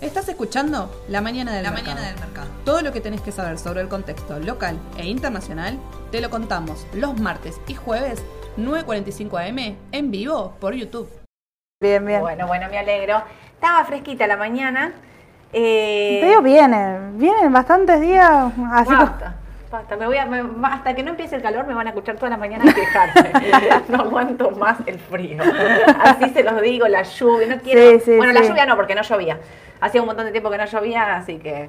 Estás escuchando La Mañana del, La mercado. Mañana del Mercado. Todo lo que tenés que saber sobre el contexto local e internacional te lo contamos los martes y jueves 9.45 am en vivo por YouTube. Bien, bien. Bueno, bueno, me alegro. Estaba fresquita la mañana. Eh, Te digo, vienen, vienen bastantes días, así como- basta. Me voy a, me- hasta que no empiece el calor me van a escuchar todas las mañanas quejarme. no aguanto más el frío. Así se los digo, la lluvia. No quiero. Sí, sí, bueno, la lluvia no, porque no llovía. Hacía un montón de tiempo que no llovía, así que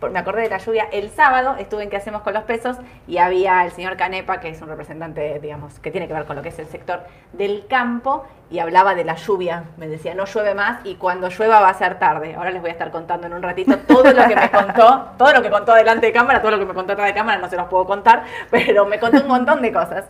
me acordé de la lluvia. El sábado estuve en ¿Qué hacemos con los pesos? Y había el señor Canepa, que es un representante, digamos, que tiene que ver con lo que es el sector del campo, y hablaba de la lluvia. Me decía, no llueve más y cuando llueva va a ser tarde. Ahora les voy a estar contando en un ratito todo lo que me contó, todo lo que contó delante de cámara, todo lo que me contó atrás de cámara, no se los puedo contar, pero me contó un montón de cosas.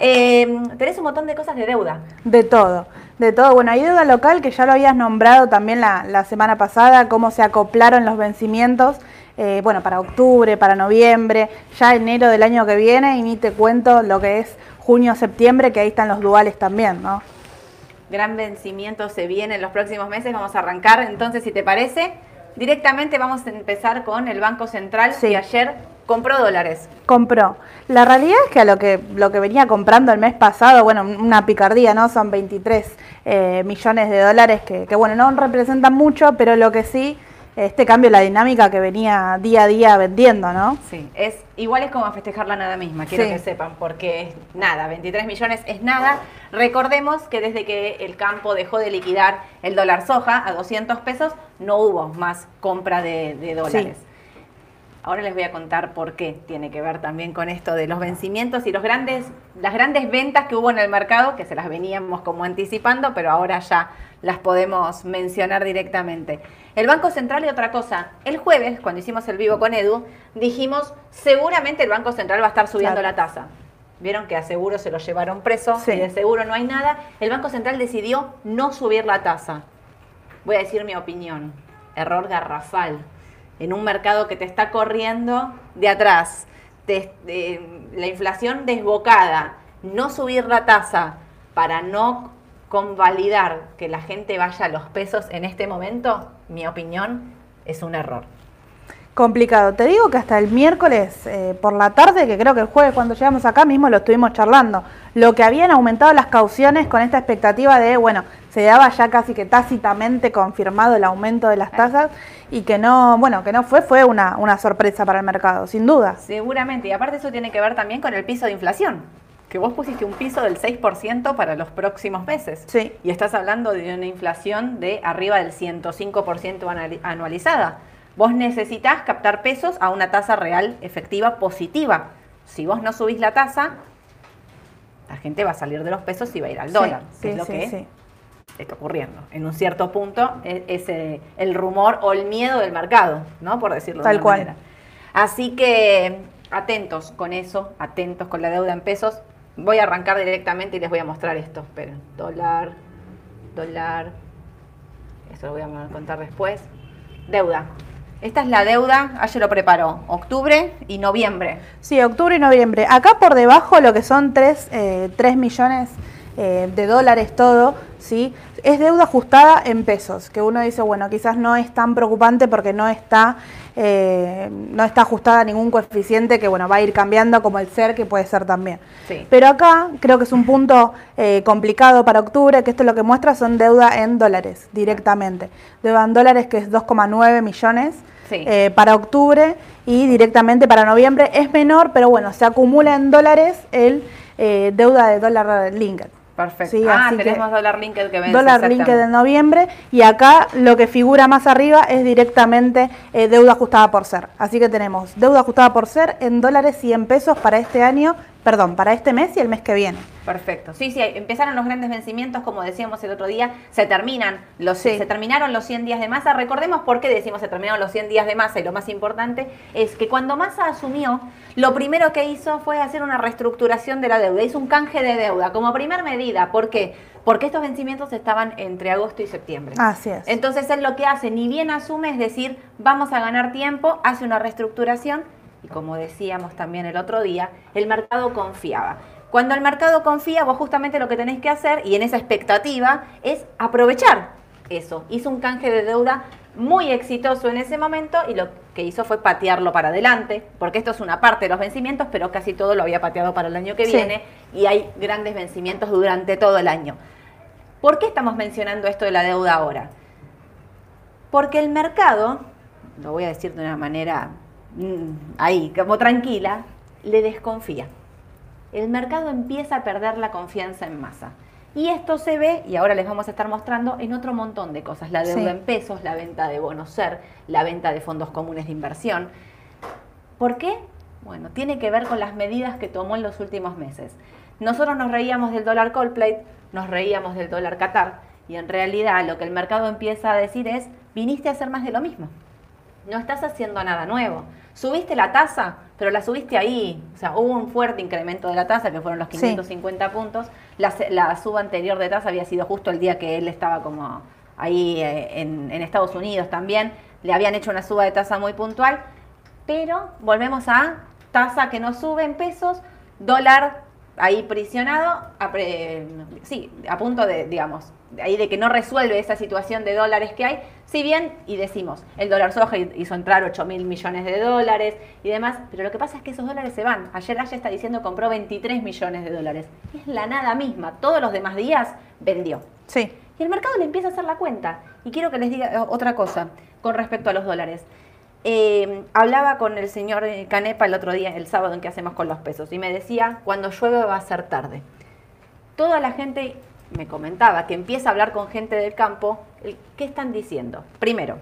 Eh, tenés un montón de cosas de deuda. de todo, de todo. Bueno, hay deuda local que ya lo habías nombrado también la, la semana pasada, cómo se acoplaron los vencimientos, eh, bueno, para octubre, para noviembre, ya enero del año que viene, y ni te cuento lo que es junio, septiembre, que ahí están los duales también, ¿no? gran vencimiento se viene en los próximos meses. Vamos a arrancar, entonces, si te parece, directamente vamos a empezar con el Banco Central, Sí. que ayer compró dólares. compró. La realidad es que a lo que lo que venía comprando el mes pasado, bueno, una picardía, ¿no? Son 23 eh, millones de dólares que, que, bueno, no representan mucho, pero lo que sí, este cambio la dinámica que venía día a día vendiendo, ¿no? Sí, es igual es como festejar la nada misma, quiero Sí. que sepan, porque es nada, 23 millones es nada. Recordemos que desde que el campo dejó de liquidar el dólar soja a 200 pesos, no hubo más compra de, de dólares. Ahora les voy a contar por qué tiene que ver también con esto de los vencimientos y los grandes, las grandes ventas que hubo en el mercado, que se las veníamos como anticipando, pero ahora ya las podemos mencionar directamente. El Banco Central y otra cosa, el jueves, cuando hicimos el vivo con Edu, dijimos, seguramente el Banco Central va a estar subiendo Claro. la tasa. Vieron que a seguro se lo llevaron preso Sí. y de seguro no hay nada. El Banco Central decidió no subir la tasa. Voy a decir mi opinión. Error garrafal. En un mercado que te está corriendo de atrás, eh, la inflación desbocada, no subir la tasa para no convalidar que la gente vaya a los pesos en este momento, mi opinión, es un error. Complicado. Te digo que hasta el miércoles eh, por la tarde, que creo que el jueves cuando llegamos acá mismo lo estuvimos charlando, lo que habían aumentado las cauciones con esta expectativa de, bueno, se daba ya casi que tácitamente confirmado el aumento de las tasas y que no, bueno, que no fue, fue una, una sorpresa para el mercado, sin duda. Seguramente, y aparte eso tiene que ver también con el piso de inflación, que vos pusiste un piso del 6% para los próximos meses. Sí. Y estás hablando de una inflación de arriba del 105% anali- anualizada. Vos necesitas captar pesos a una tasa real efectiva positiva. Si vos no subís la tasa, la gente va a salir de los pesos y va a ir al Sí, dólar, que sí, es lo sí, que sí. Ocurriendo. En un cierto punto es, es, eh, el rumor o el miedo del mercado, ¿no? Por decirlo Tal de una cual. manera. Así que atentos con eso, atentos con la deuda en pesos. Voy a arrancar directamente y les voy a mostrar esto. Esperen, dólar, dólar. Eso lo voy a contar después. Deuda. Esta es la deuda, ayer lo preparó, octubre y noviembre. Sí, octubre y noviembre. Acá por debajo lo que son 3, millones eh, de dólares todo, ¿sí? Es deuda ajustada en pesos, que uno dice, bueno, quizás no es tan preocupante porque no está, eh, no está ajustada a ningún coeficiente que, bueno, va a ir cambiando como el ser, que puede ser también. Sí. Pero acá creo que es un punto eh, complicado para octubre, que esto lo que muestra son deuda en dólares directamente. Deuda en dólares que es 2,9 millones Sí. eh, para octubre y directamente para noviembre es menor, pero bueno, se acumula en dólares el deuda de dólar linked. Perfecto. Sí, ah, así que- dólar linked que vence. Dólar linked en noviembre y acá lo que figura más arriba es directamente eh, deuda ajustada por ser. Así que tenemos deuda ajustada por ser en dólares y en pesos para este año, perdón, para este mes y el mes que viene. Perfecto. Sí, sí, empezaron los grandes vencimientos, como decíamos el otro día, se terminan los Sí. se terminaron los 100 días de masa. Recordemos por qué decimos se terminaron los 100 días de masa y lo más importante es que cuando Massa asumió, lo primero que hizo fue hacer una reestructuración de la deuda, hizo un canje de deuda como primer medida, ¿por qué? Porque estos vencimientos estaban entre agosto y septiembre. Así es. Entonces él lo que hace, ni bien asume, es decir, vamos a ganar tiempo, hace una reestructuración y como decíamos también el otro día, el mercado confiaba. Cuando el mercado confía, vos justamente lo que tenés que hacer, y en esa expectativa, es aprovechar eso. Hizo un canje de deuda muy exitoso en ese momento y lo que hizo fue patearlo para adelante, porque esto es una parte de los vencimientos, pero casi todo lo había pateado para el año que Sí. viene y hay grandes vencimientos durante todo el año. ¿Por qué estamos mencionando esto de la deuda ahora? Porque el mercado, lo voy a decir de una manera ahí, como tranquila, le desconfía. El mercado empieza a perder la confianza en masa. Y esto se ve, y ahora les vamos a estar mostrando, en otro montón de cosas. La deuda Sí. en pesos, la venta de bonos SER, la venta de fondos comunes de inversión. ¿Por qué? Bueno, tiene que ver con las medidas que tomó en los últimos meses. Nosotros nos reíamos del dólar Coldplate, nos reíamos del dólar Qatar, y en realidad lo que el mercado empieza a decir es, viniste a hacer más de lo mismo. No estás haciendo nada nuevo. Subiste la tasa, pero la subiste ahí. O sea, hubo un fuerte incremento de la tasa, que fueron los Sí. 550 puntos. La, suba anterior de tasa había sido justo el día que él estaba como ahí eh, en, en Estados Unidos también. Le habían hecho una suba de tasa muy puntual. Pero volvemos a tasa que no sube en pesos, dólar ahí prisionado, a pre- sí, a punto de, digamos, de ahí de que no resuelve esa situación de dólares que hay, si bien, y decimos, el dólar soja hizo entrar 8 mil millones de dólares y demás, pero lo que pasa es que esos dólares se van. Ayer Ayer está diciendo compró 23 millones de dólares. Es la nada misma, todos los demás días vendió. Sí. Y el mercado le empieza a hacer la cuenta. Y quiero que les diga eh, otra cosa con respecto a los dólares. Eh, hablaba con el señor Canepa el otro día, el sábado en que hacemos con los pesos, y me decía, cuando llueve va a ser tarde. Toda la gente me comentaba que empieza a hablar con gente del campo, ¿qué están diciendo? Primero,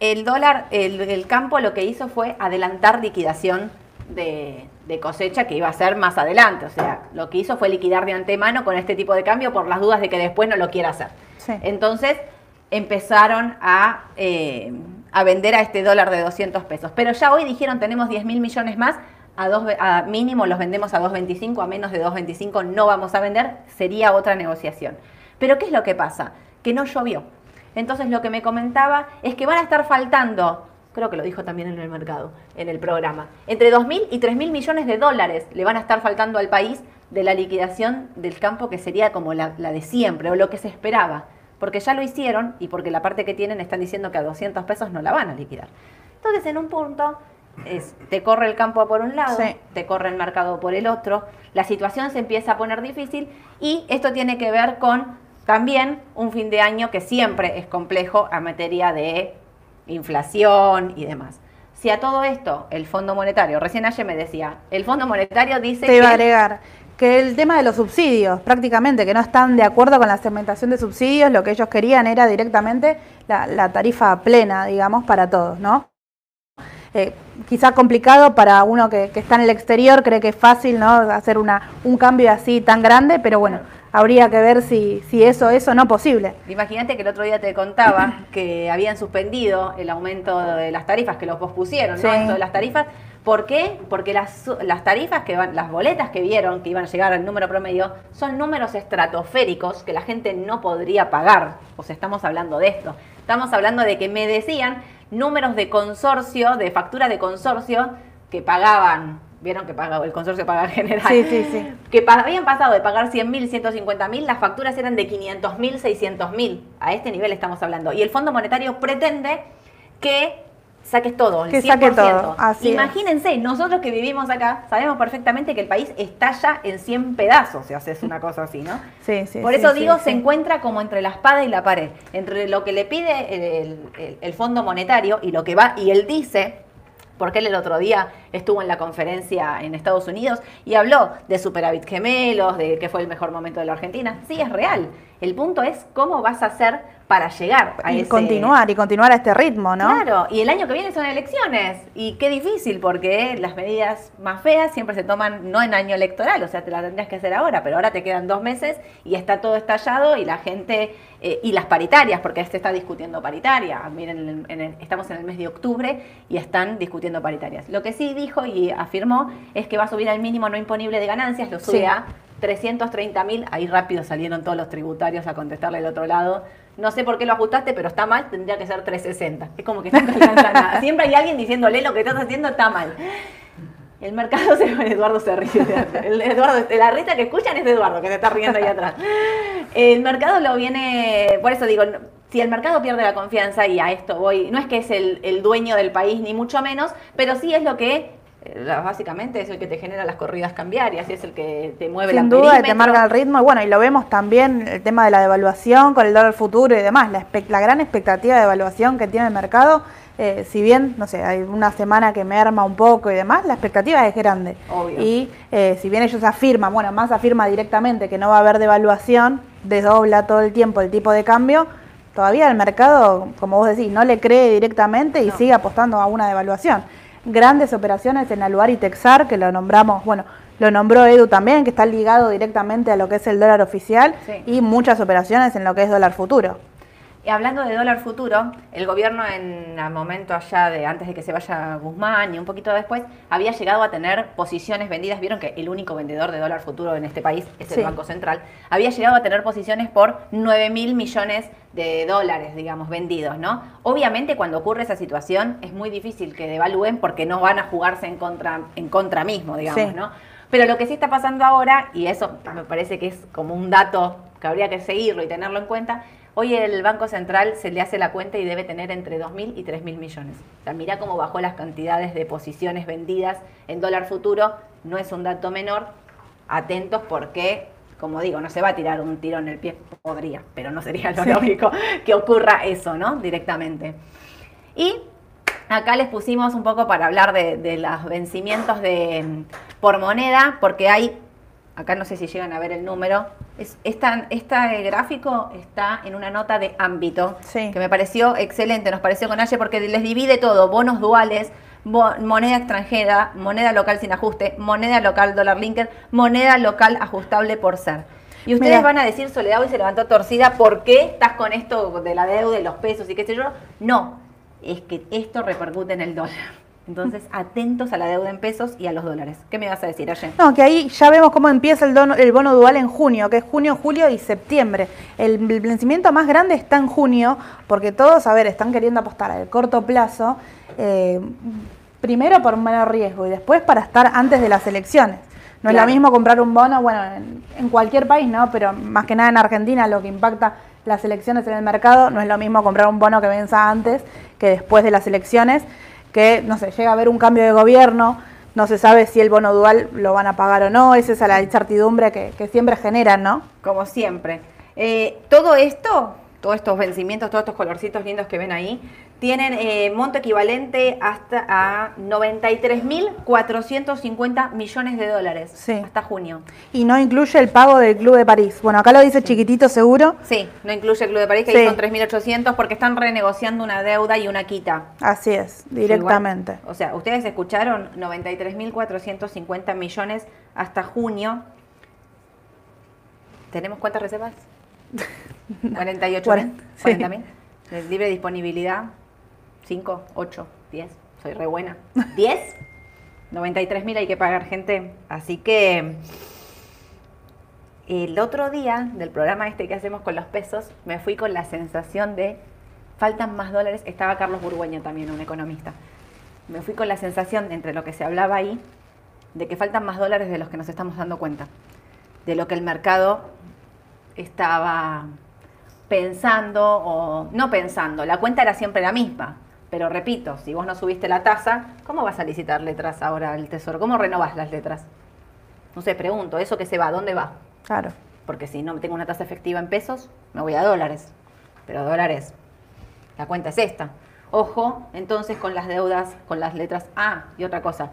el dólar, el, el campo lo que hizo fue adelantar liquidación de, de cosecha que iba a ser más adelante. O sea, lo que hizo fue liquidar de antemano con este tipo de cambio por las dudas de que después no lo quiera hacer. Sí. Entonces empezaron a, eh, a vender a este dólar de 200 pesos. Pero ya hoy dijeron tenemos 10 mil millones más, a, dos, a mínimo los vendemos a 2.25, a menos de 2.25 no vamos a vender, sería otra negociación. Pero ¿qué es lo que pasa? Que no llovió. Entonces lo que me comentaba es que van a estar faltando, creo que lo dijo también en el mercado, en el programa, entre 2.000 y 3.000 millones de dólares le van a estar faltando al país de la liquidación del campo que sería como la, la de siempre o lo que se esperaba. Porque ya lo hicieron y porque la parte que tienen están diciendo que a 200 pesos no la van a liquidar. Entonces en un punto es, te corre el campo por un lado, Sí. te corre el mercado por el otro, la situación se empieza a poner difícil y esto tiene que ver con también un fin de año que siempre es complejo a materia de inflación y demás. Si a todo esto el Fondo Monetario, recién ayer me decía, el Fondo Monetario dice Te iba a agregar que el tema de los subsidios, prácticamente, que no están de acuerdo con la segmentación de subsidios, lo que ellos querían era directamente la, la tarifa plena, digamos, para todos, ¿no? Eh, quizá complicado para uno que, que está en el exterior, cree que es fácil, ¿no? Hacer una, un cambio así tan grande, pero bueno, habría que ver si, si eso es o no posible. Imagínate que el otro día te contaba que habían suspendido el aumento de las tarifas, que los pospusieron, ¿no? Sí. Esto de las tarifas. ¿Por qué? Porque las, las tarifas que van, las boletas que vieron que iban a llegar al número promedio son números estratosféricos que la gente no podría pagar. O sea, estamos hablando de esto. Estamos hablando de que me decían números de consorcio, de factura de consorcio, que pagaban, vieron que pagaba el consorcio paga en general, Sí, sí, sí. que pa- habían pasado de pagar 100 mil, 150 mil, las facturas eran de 500 mil, 600 mil. A este nivel estamos hablando. Y el Fondo Monetario pretende que saques todo, el Que 100%. saque todo, así es. Imagínense, nosotros que vivimos acá sabemos perfectamente que el país estalla en 100 pedazos si haces una cosa así, ¿no? Sí, sí, Por eso sí, digo, sí. se encuentra como entre la espada y la pared, entre lo que le pide el, el- el Fondo Monetario y lo que va, y él dice, porque él el otro día estuvo en la conferencia en Estados Unidos y habló de superávit gemelos, de que fue el mejor momento de la Argentina. Sí, es real. El punto es cómo vas a hacer para llegar a Y ese... continuar, y continuar a este ritmo, ¿no? Claro, y el año que viene son elecciones. Y qué difícil, porque las medidas más feas siempre se toman no en año electoral, o sea, te las tendrías que hacer ahora, pero ahora te quedan dos meses y está todo estallado y la gente, eh, y las paritarias, porque se está discutiendo paritaria. Miren, en el- en el- estamos en el mes de octubre y están discutiendo paritarias. Lo que sí dijo y afirmó es que va a subir al mínimo no imponible de ganancias, lo sube Sí. a 330 mil, ahí rápido salieron todos los tributarios a contestarle al otro lado. No sé por qué lo ajustaste, pero está mal, tendría que ser 360. Es como que nunca alcanza nada. Siempre hay alguien diciéndole lo que estás haciendo está mal. El mercado se Eduardo se ríe. El Eduardo, la risa que escuchan es de Eduardo, que se está riendo ahí atrás. El mercado lo viene, por eso digo, si el mercado pierde la confianza, y a esto voy, no es que es el, el dueño del país, ni mucho menos, pero sí es lo que básicamente es el que te genera las corridas cambiarias y es el que te mueve Sin duda, te marca el ritmo. Y bueno, y lo vemos también el tema de la devaluación con el dólar futuro y demás. La, la gran expectativa de devaluación que tiene el mercado, eh, si bien, no sé, hay una semana que me arma un poco y demás, la expectativa es grande. Obvio. Y eh, si bien ellos afirman, bueno, más afirma directamente que no va a haber devaluación, desdobla todo el tiempo el tipo de cambio, todavía el mercado, como vos decís, no le cree directamente y sigue apostando a una devaluación grandes operaciones en Aluar y Texar, que lo nombramos, bueno, lo nombró Edu también, que está ligado directamente a lo que es el dólar oficial, y muchas operaciones en lo que es dólar futuro. Y hablando de dólar futuro, el gobierno en el momento allá de antes de que se vaya Guzmán y un poquito después, había llegado a tener posiciones vendidas. Vieron que el único vendedor de dólar futuro en este país es el Banco Central. Había llegado a tener posiciones por 9 mil millones de dólares, digamos, vendidos, ¿no? Obviamente cuando ocurre esa situación es muy difícil que devalúen porque no van a jugarse en contra, en contra mismo, digamos, ¿no? Pero lo que sí está pasando ahora, y eso me parece que es como un dato que habría que seguirlo y tenerlo en cuenta, Hoy el Banco Central se le hace la cuenta y debe tener entre 2.000 y 3.000 millones. O sea, mira cómo bajó las cantidades de posiciones vendidas en dólar futuro. No es un dato menor. Atentos porque, como digo, no se va a tirar un tiro en el pie. Podría, pero no sería lo lógico que ocurra eso, ¿no? Directamente. Y acá les pusimos un poco para hablar de, de los vencimientos de, por moneda, porque hay acá no sé si llegan a ver el número, es, este gráfico está en una nota de ámbito, que me pareció excelente, nos pareció con Aye, porque les divide todo, bonos duales, moneda extranjera, moneda local sin ajuste, moneda local dólar linker, moneda local ajustable por ser. Y ustedes van a decir, Soledad hoy se levantó torcida, ¿por qué estás con esto de la deuda de los pesos y qué sé yo? No, es que esto repercute en el dólar. Entonces, atentos a la deuda en pesos y a los dólares. ¿Qué me vas a decir, ayer? No, que ahí ya vemos cómo empieza el, el bono dual en junio, que es junio, julio y septiembre. El, vencimiento más grande está en junio, porque todos, a ver, están queriendo apostar al corto plazo, eh, primero por menor riesgo y después para estar antes de las elecciones. No es lo mismo comprar un bono, bueno, en, en cualquier país, ¿no? Pero más que nada en Argentina lo que impacta las elecciones en el mercado, no es lo mismo comprar un bono que venza antes que después de las elecciones que, no sé, llega a haber un cambio de gobierno, no se sabe si el bono dual lo van a pagar o no, esa es la incertidumbre que, siempre generan, ¿no? Como siempre. Eh, todo esto, todos estos vencimientos, todos estos colorcitos lindos que ven ahí, tienen eh, monto equivalente hasta a 93.450 millones de dólares hasta junio. Y no incluye el pago del Club de París. Bueno, acá lo dice chiquitito seguro. Sí, no incluye el Club de París, que ahí son 3.800 porque están renegociando una deuda y una quita. Así es, directamente. o sea, ustedes escucharon 93.450 millones hasta junio. ¿Tenemos cuántas reservas? 48 mil, Libre disponibilidad. 5, 8, 10. Soy re buena. 10. 93 mil hay que pagar gente. Así que el otro día del programa este que hacemos con los pesos, me fui con la sensación de faltan más dólares. Estaba Carlos Burgueño también, un economista. Me fui con la sensación, entre lo que se hablaba ahí, de que faltan más dólares de los que nos estamos dando cuenta. De lo que el mercado estaba pensando o no pensando. La cuenta era siempre la misma pero repito, si vos no subiste la tasa, ¿cómo vas a licitar letras ahora al Tesoro? ¿Cómo renovás las letras? No sé, pregunto, ¿eso que se va? ¿Dónde va? Claro. Porque si no tengo una tasa efectiva en pesos, me voy a dólares. Pero dólares, la cuenta es esta. Ojo, entonces con las deudas, con las letras A y otra cosa.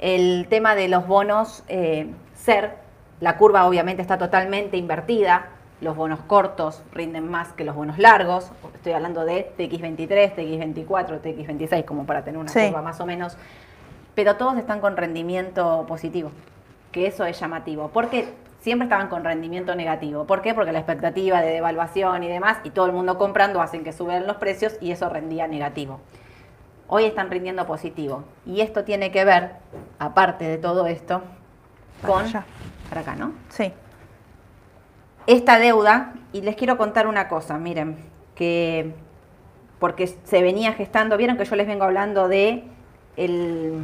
El tema de los bonos eh, SER, la curva obviamente está totalmente invertida los bonos cortos rinden más que los bonos largos. Estoy hablando de TX23, TX24, TX26, como para tener una curva más o menos. Pero todos están con rendimiento positivo, que eso es llamativo. Porque siempre estaban con rendimiento negativo. ¿Por qué? Porque la expectativa de devaluación y demás, y todo el mundo comprando, hacen que suban los precios y eso rendía negativo. Hoy están rindiendo positivo. Y esto tiene que ver, aparte de todo esto, con... Para acá, ¿no? Sí esta deuda, y les quiero contar una cosa, miren, que porque se venía gestando, vieron que yo les vengo hablando de el,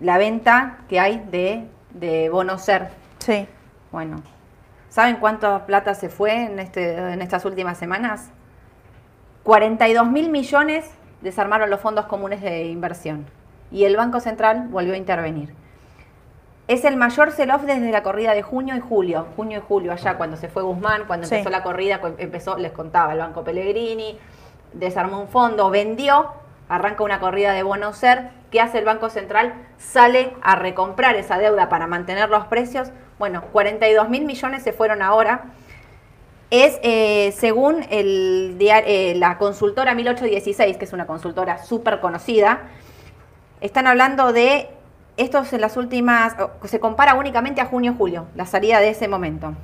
la venta que hay de, de bonos SER. Sí. Bueno, ¿saben cuánta plata se fue en, este, en estas últimas semanas? 42 mil millones desarmaron los fondos comunes de inversión y el Banco Central volvió a intervenir. Es el mayor sell-off desde la corrida de junio y julio. Junio y julio, allá cuando se fue Guzmán, cuando Sí. empezó la corrida, empezó, les contaba, el Banco Pellegrini, desarmó un fondo, vendió, arranca una corrida de bonos SER. ¿Qué hace el Banco Central? Sale a recomprar esa deuda para mantener los precios. Bueno, 42 mil millones se fueron ahora. Es eh, según el eh, la consultora 1816, que es una consultora súper conocida, están hablando de estos en las últimas, se compara únicamente a junio-julio, la salida de ese momento.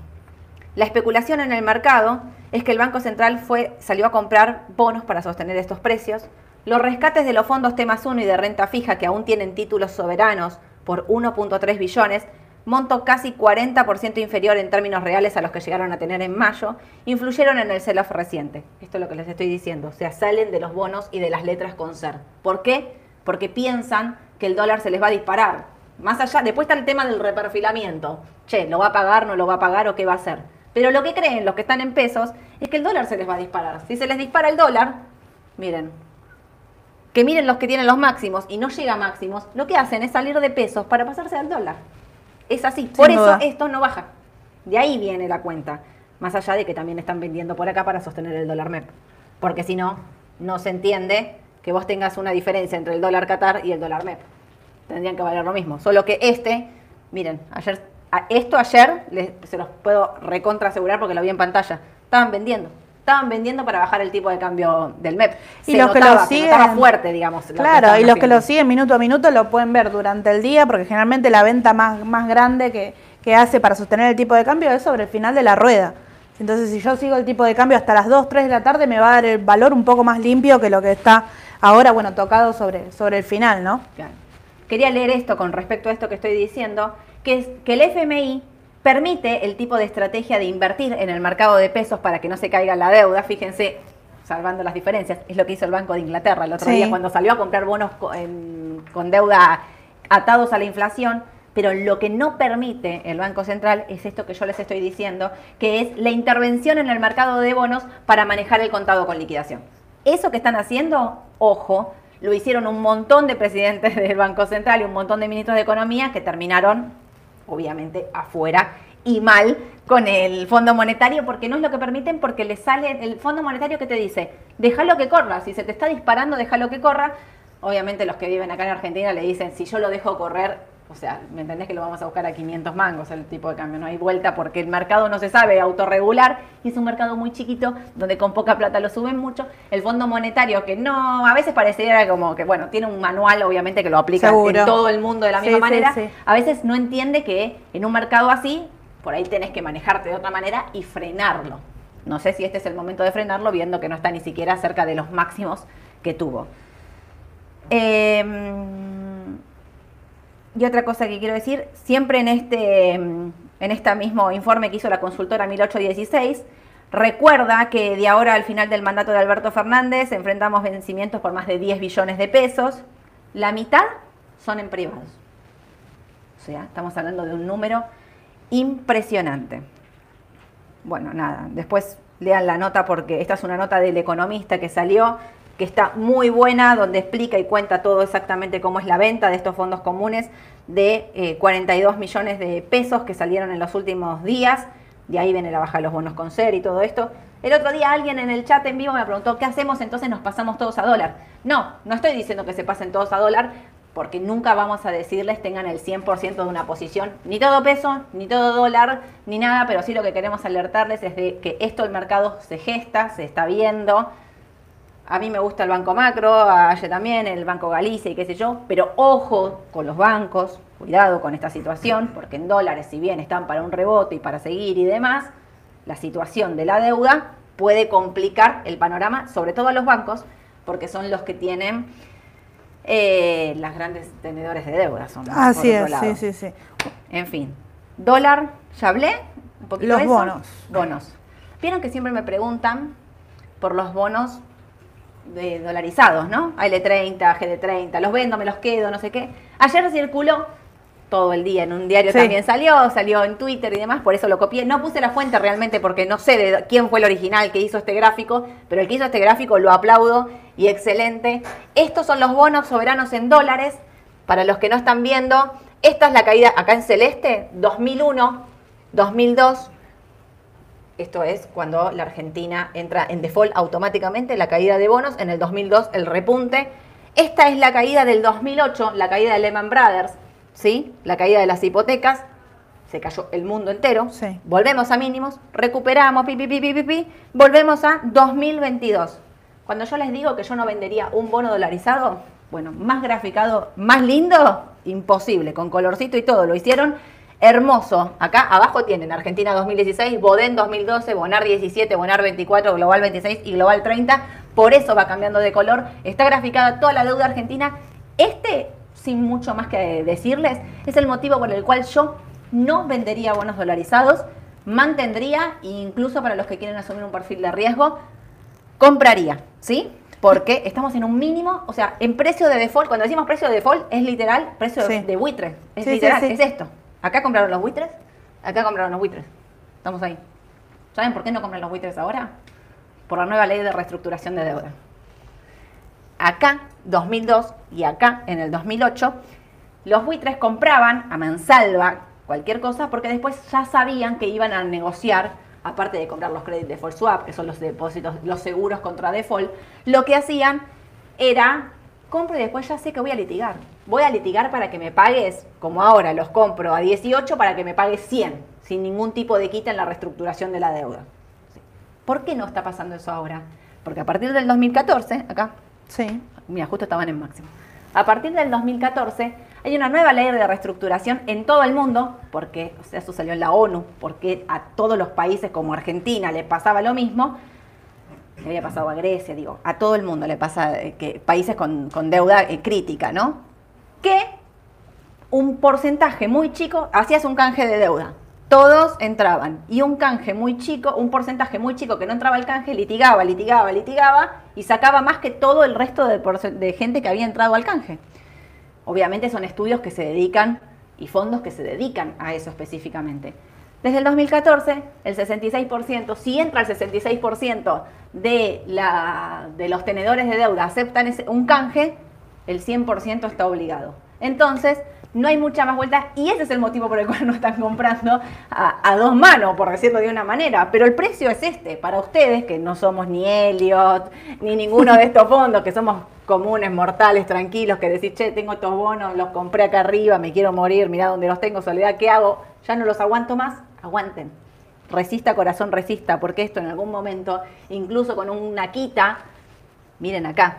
La especulación en el mercado es que el Banco Central fue, salió a comprar bonos para sostener estos precios. Los rescates de los fondos T más 1 y de renta fija que aún tienen títulos soberanos por 1.3 billones, monto casi 40% inferior en términos reales a los que llegaron a tener en mayo, influyeron en el sell-off reciente. Esto es lo que les estoy diciendo. O sea, salen de los bonos y de las letras con ser. ¿Por qué? Porque piensan que el dólar se les va a disparar. Más allá, después está el tema del reperfilamiento. Che, ¿lo va a pagar, no lo va a pagar o qué va a hacer? Pero lo que creen los que están en pesos es que el dólar se les va a disparar. Si se les dispara el dólar, miren, que miren los que tienen los máximos y no llega a máximos, lo que hacen es salir de pesos para pasarse al dólar. Es así. Por eso duda. esto no baja. De ahí viene la cuenta. Más allá de que también están vendiendo por acá para sostener el dólar MEP. Porque si no, no se entiende que vos tengas una diferencia entre el dólar Qatar y el dólar MEP. Tendrían que valer lo mismo. Solo que este, miren, ayer, esto ayer les- se los puedo recontra asegurar porque lo vi en pantalla. Estaban vendiendo. Estaban vendiendo para bajar el tipo de cambio del MEP. Y los que lo siguen- fuerte, digamos. Claro, y los que lo siguen minuto a minuto lo pueden ver durante el día, porque generalmente la venta más, más grande que, que hace para sostener el tipo de cambio es sobre el final de la rueda. Entonces, si yo sigo el tipo de cambio hasta las 2, 3 de la tarde, me va a dar el valor un poco más limpio que lo que está ahora, bueno, tocado sobre, sobre el final, ¿no? Claro. Quería leer esto con respecto a esto que estoy diciendo, que es que el FMI permite el tipo de estrategia de invertir en el mercado de pesos para que no se caiga la deuda. Fíjense, salvando las diferencias, es lo que hizo el Banco de Inglaterra el otro Sí. día cuando salió a comprar bonos con deuda atados a la inflación. Pero lo que no permite el Banco Central es esto que yo les estoy diciendo, que es la intervención en el mercado de bonos para manejar el contado con liquidación. Eso que están haciendo, ojo, lo hicieron un montón de presidentes del Banco Central y un montón de ministros de Economía que terminaron, obviamente, afuera y mal con el Fondo Monetario, porque no es lo que permiten, porque le sale el Fondo Monetario que te dice, déjalo que corra, si se te está disparando, déjalo que corra. Obviamente los que viven acá en Argentina le dicen, si yo lo dejo correr, o sea, ¿me entendés que lo vamos a buscar a 500 mangos el tipo de cambio? No hay vuelta porque el mercado no se sabe autorregular y es un mercado muy chiquito donde con poca plata lo suben mucho. El Fondo Monetario, que no, a veces pareciera como que, bueno, tiene un manual obviamente que lo aplica Seguro. en todo el mundo de la misma sí, manera, sí. a veces no entiende que en un mercado así, por ahí tenés que manejarte de otra manera y frenarlo. No sé si este es el momento de frenarlo, viendo que no está ni siquiera cerca de los máximos que tuvo. Em, y otra cosa que quiero decir, siempre en este, em, en mismo informe que hizo la consultora 1816, recuerda que de ahora al final del mandato de Alberto Fernández enfrentamos vencimientos por más de 10 billones de pesos. La mitad son en privados. O sea, estamos hablando de un número impresionante. Bueno, nada, después lean la nota porque esta es una nota del economista que salió, que está muy buena, donde explica y cuenta todo exactamente cómo es la venta de estos fondos comunes de eh, 42 millones de pesos que salieron en los últimos días. De ahí viene la baja de los bonos con ser y todo esto. El otro día alguien en el chat en vivo me preguntó, ¿qué hacemos entonces nos pasamos todos a dólar? No, no estoy diciendo que se pasen todos a dólar, porque nunca vamos a decirles tengan el 100% de una posición, ni todo peso, ni todo dólar, ni nada, pero sí lo que queremos alertarles es de que esto el mercado se gesta, se está viendo. A mí me gusta el Banco Macro, a ella también, el Banco Galicia y qué sé yo, pero ojo con los bancos, cuidado con esta situación, porque en dólares, si bien están para un rebote y para seguir y demás, la situación de la deuda puede complicar el panorama, sobre todo a los bancos, porque son los que tienen eh, las grandes tenedores de deuda. Son, por Así es, lado. sí, sí, sí. En fin, dólar, ya hablé. Un poquito Los de eso. bonos. Bonos. Vieron que siempre me preguntan por los bonos de dolarizados, ¿no? AL30, GD30, los vendo, me los quedo, no sé qué. Ayer circuló todo el día en un diario Sí. también salió, salió en Twitter y demás, por eso lo copié. No puse la fuente realmente porque no sé de quién fue el original que hizo este gráfico, pero el que hizo este gráfico lo aplaudo y excelente. Estos son los bonos soberanos en dólares. Para los que no están viendo, esta es la caída acá en celeste, 2001, 2002. Esto es cuando la Argentina entra en default automáticamente, la caída de bonos. En el 2002 el repunte. Esta es la caída del 2008, la caída de Lehman Brothers, ¿sí? La caída de las hipotecas. Se cayó el mundo entero. Sí. Volvemos a mínimos, recuperamos, pi, pi, pi, pi, pi, pi, volvemos a 2022. Cuando yo les digo que yo no vendería un bono dolarizado, bueno, más graficado, más lindo, imposible, con colorcito y todo. Lo hicieron hermoso. Acá abajo tienen Argentina 2016, Boden 2012, Bonar 17, Bonar 24, Global 26 y Global 30. Por eso va cambiando de color. Está graficada toda la deuda argentina. Este, sin mucho más que decirles, es el motivo por el cual yo no vendería bonos dolarizados, mantendría, e incluso para los que quieren asumir un perfil de riesgo, compraría, ¿sí? Porque estamos en un mínimo, o sea, en precio de default, cuando decimos precio de default, es literal precio de- Sí. de buitre. Es sí, literal, sí. es esto. Acá compraron los buitres, acá compraron los buitres. Estamos ahí. ¿Saben por qué no compran los buitres ahora? Por la nueva ley de reestructuración de deuda. Acá, 2002, y acá, en el 2008, los buitres compraban a mansalva cualquier cosa porque después ya sabían que iban a negociar, aparte de comprar los credit default swap, que son los depósitos, los seguros contra default, lo que hacían era compro y después ya sé que voy a litigar. Voy a litigar para que me pagues, como ahora los compro a 18, para que me pagues 100, sin ningún tipo de quita en la reestructuración de la deuda. ¿Por qué no está pasando eso ahora? Porque a partir del 2014, acá, Sí. mira, justo estaban en máximo. A partir del 2014 hay una nueva ley de reestructuración en todo el mundo, porque, o sea, eso salió en la ONU, porque a todos los países como Argentina le pasaba lo mismo, le había pasado a Grecia, digo, a todo el mundo le pasa, eh, que países con, con deuda eh, crítica, ¿no? Que un porcentaje muy chico, hacías un canje de deuda. Todos entraban. Y un canje muy chico, un porcentaje muy chico que no entraba al canje, litigaba, litigaba, litigaba y sacaba más que todo el resto de, gente que había entrado al canje. Obviamente son estudios que se dedican y fondos que se dedican a eso específicamente. Desde el 2014, el 66%, si entra el 66% de, la, de los tenedores de deuda aceptan ese- un canje, el 100% está obligado. Entonces, no hay mucha más vuelta y ese es el motivo por el cual no están comprando a, a dos manos, por decirlo de una manera. Pero el precio es este, para ustedes que no somos ni Elliot, ni ninguno de estos fondos, que somos comunes, mortales, tranquilos, que decís, che, tengo estos bonos, los compré acá arriba, me quiero morir, mirá dónde los tengo, soledad, ¿qué hago? Ya no los aguanto más, aguanten. Resista, corazón, resista, porque esto en algún momento, incluso con una quita, miren acá,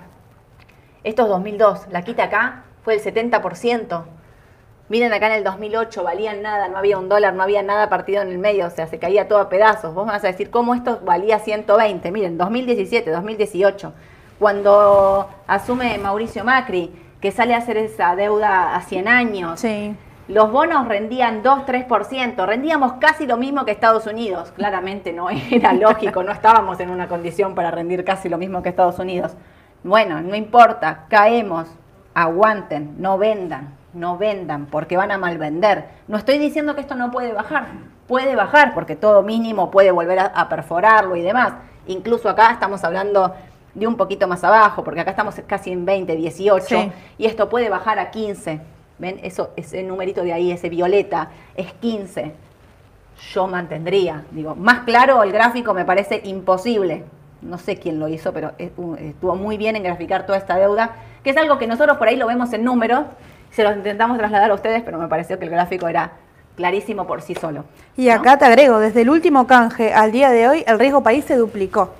esto es 2002, la quita acá fue el 70%. Miren acá en el 2008, valían nada, no había un dólar, no había nada partido en el medio, o sea, se caía todo a pedazos. Vos me vas a decir, ¿cómo esto valía 120? Miren, 2017, 2018, cuando asume Mauricio Macri, que sale a hacer esa deuda a 100 años, Sí. los bonos rendían 2-3%, rendíamos casi lo mismo que Estados Unidos. Claramente no era lógico, no estábamos en una condición para rendir casi lo mismo que Estados Unidos. Bueno, no importa, caemos, aguanten, no vendan, no vendan, porque van a malvender. No estoy diciendo que esto no puede bajar, puede bajar, porque todo mínimo puede volver a, a perforarlo y demás. Incluso acá estamos hablando de un poquito más abajo, porque acá estamos casi en 20, 18, Sí. y esto puede bajar a 15. ¿Ven? Eso, ese numerito de ahí, ese violeta, es 15. Yo mantendría. Digo, más claro el gráfico me parece imposible. No sé quién lo hizo, pero estu- estuvo muy bien en graficar toda esta deuda, que es algo que nosotros por ahí lo vemos en números, se los intentamos trasladar a ustedes, pero me pareció que el gráfico era clarísimo por sí solo. Y ¿no? acá te agrego, desde el último canje al día de hoy, el riesgo país se duplicó.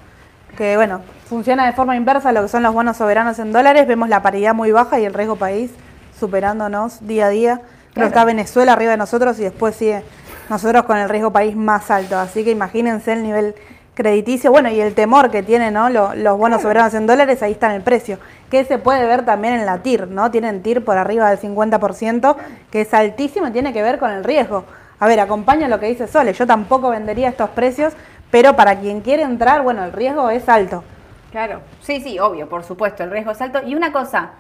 Que bueno, funciona de forma inversa a lo que son los bonos soberanos en dólares. Vemos la paridad muy baja y el riesgo país superándonos día a día. Creo Claro. que está Venezuela arriba de nosotros y después sigue nosotros con el riesgo país más alto. Así que imagínense el nivel crediticio, bueno, y el temor que tienen ¿no? Lo- los bonos soberanos en dólares, ahí está en el precio. Que se puede ver también en la TIR, ¿no? Tienen TIR por arriba del 50%, que es altísimo y tiene que ver con el riesgo. A ver, acompaña lo que dice Sole, yo tampoco vendería estos precios, pero para quien quiere entrar, bueno, el riesgo es alto. Claro, sí, sí, obvio, por supuesto, el riesgo es alto. Y una cosa,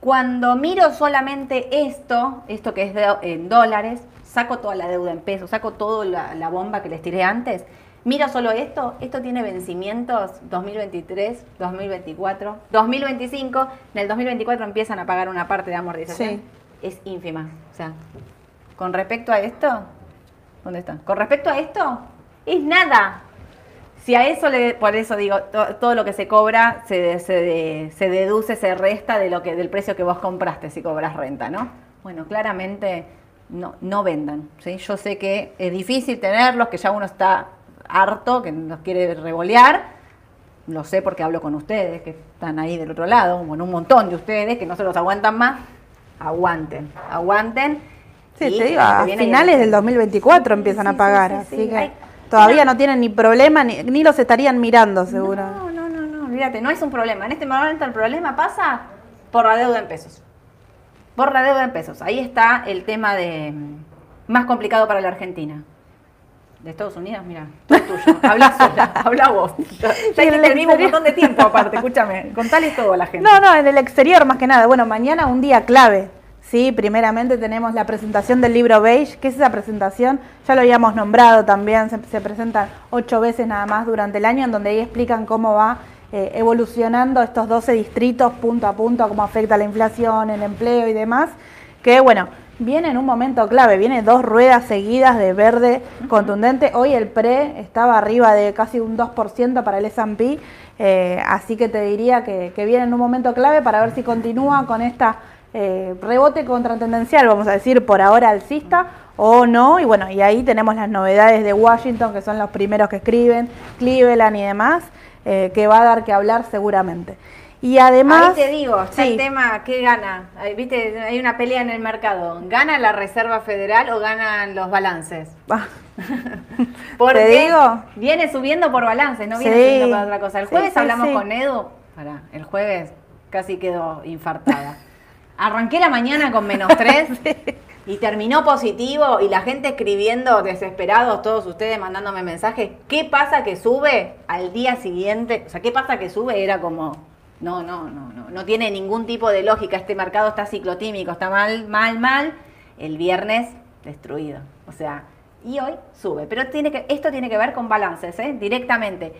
cuando miro solamente esto, esto que es de- en dólares, saco toda la deuda en pesos, saco toda la, la bomba que les tiré antes, miro solo esto, esto tiene vencimientos 2023, 2024, 2025, en el 2024 empiezan a pagar una parte de amortización. Sí. Es ínfima. O sea, con respecto a esto, ¿dónde está? Con respecto a esto, es nada. Si a eso le, por eso digo, to- todo lo que se cobra se, se, se deduce, se resta de lo que, del precio que vos compraste si cobras renta, ¿no? Bueno, claramente no, no vendan, ¿sí? Yo sé que es difícil tenerlos, que ya uno está harto, que nos quiere revolear, lo sé porque hablo con ustedes, que están ahí del otro lado, bueno, un montón de ustedes que no se los aguantan más, aguanten, aguanten. Sí, Y te digo, a finales del 2024 Sí, empiezan sí, a pagar, sí, así sí. que Ay, todavía no. no tienen ni problema, ni, ni los estarían mirando, seguro. No, no, no, no, olvídate, no es un problema. En este momento el problema pasa por la deuda en pesos. Por la deuda en pesos. Ahí está el tema de mm, más complicado para la Argentina. De Estados Unidos, mira, todo tuyo. Habla sola, habla vos. Ya te el exterior. montón de tiempo aparte, escúchame. Contale todo a la gente. No, no, en el exterior más que nada. Bueno, mañana un día clave. Sí, primeramente tenemos la presentación del libro Beige. ¿Qué es esa presentación? Ya lo habíamos nombrado también. Se, se presentan ocho veces nada más durante el año, en donde ahí explican cómo va eh, evolucionando estos 12 distritos punto a punto, cómo afecta la inflación, el empleo y demás. Que bueno, viene en un momento clave. Viene dos ruedas seguidas de verde contundente. Hoy el pre estaba arriba de casi un 2% para el S&P. eh, así que te diría que, que viene en un momento clave para ver si continúa con esta eh, rebote contratendencial, vamos a decir, por ahora alcista o no. Y bueno, y ahí tenemos las novedades de Washington, que son los primeros que escriben, Cleveland y demás, eh, que va a dar que hablar seguramente. Y además... Ahí te digo, está Sí. el tema, ¿qué gana? Viste, hay una pelea en el mercado. ¿Gana la Reserva Federal o ganan los balances? Ah, Porque ¿Te digo? viene subiendo por balances, no viene Sí. subiendo por otra cosa. El jueves sí, hablamos con Edu. Pará, el jueves casi quedó infartada. Arranqué la mañana con menos 3 y terminó positivo y la gente escribiendo desesperados, todos ustedes mandándome mensajes. ¿Qué pasa que sube al día siguiente? O sea, ¿qué pasa que sube? Era como, no, no, no, no, no tiene ningún tipo de lógica. Este mercado está ciclotímico, está mal, mal, mal. El viernes destruido. O sea, y hoy sube. Pero tiene que, esto tiene que ver con balances, ¿eh? directamente.